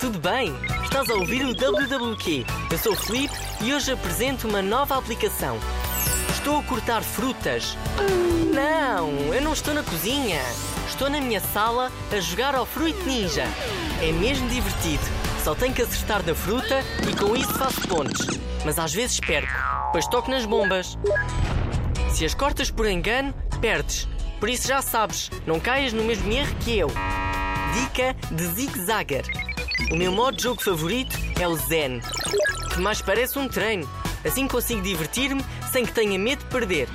tudo bem? Estás a ouvir o WWQ. Eu sou o Felipe e hoje apresento uma nova aplicação. Estou a cortar frutas. Não, eu não estou na cozinha. Estou na minha sala a jogar ao Fruit Ninja. É mesmo divertido. Só tenho que acertar na fruta e com isso faço pontos. Mas às vezes perco, pois toco nas bombas. Se as cortas por engano, perdes. Por isso já sabes, não caias no mesmo erro que eu. Dica de Zigzagger. O meu modo de jogo favorito é o Zen, que mais parece um treino. Assim consigo divertir-me sem que tenha medo de perder.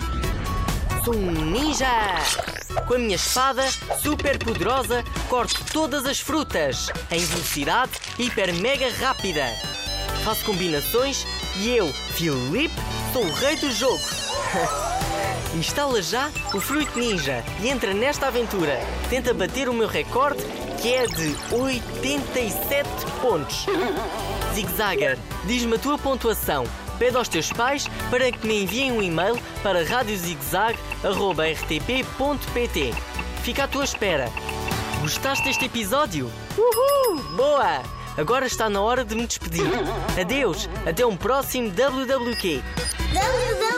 Sou um ninja! Com a minha espada super poderosa, corto todas as frutas em velocidade hiper mega rápida. Faço combinações e eu, Filipe, sou o rei do jogo. Instala já o Fruit Ninja e entra nesta aventura. Tenta bater o meu recorde, que é de 87 pontos. Zigzagger, diz-me a tua pontuação. Pede aos teus pais para que me enviem um e-mail para radiozigzag.rtp.pt. Fica à tua espera. Gostaste deste episódio? Uhul! Boa! Agora está na hora de me despedir. Adeus! Até um próximo WWQ. WWQ!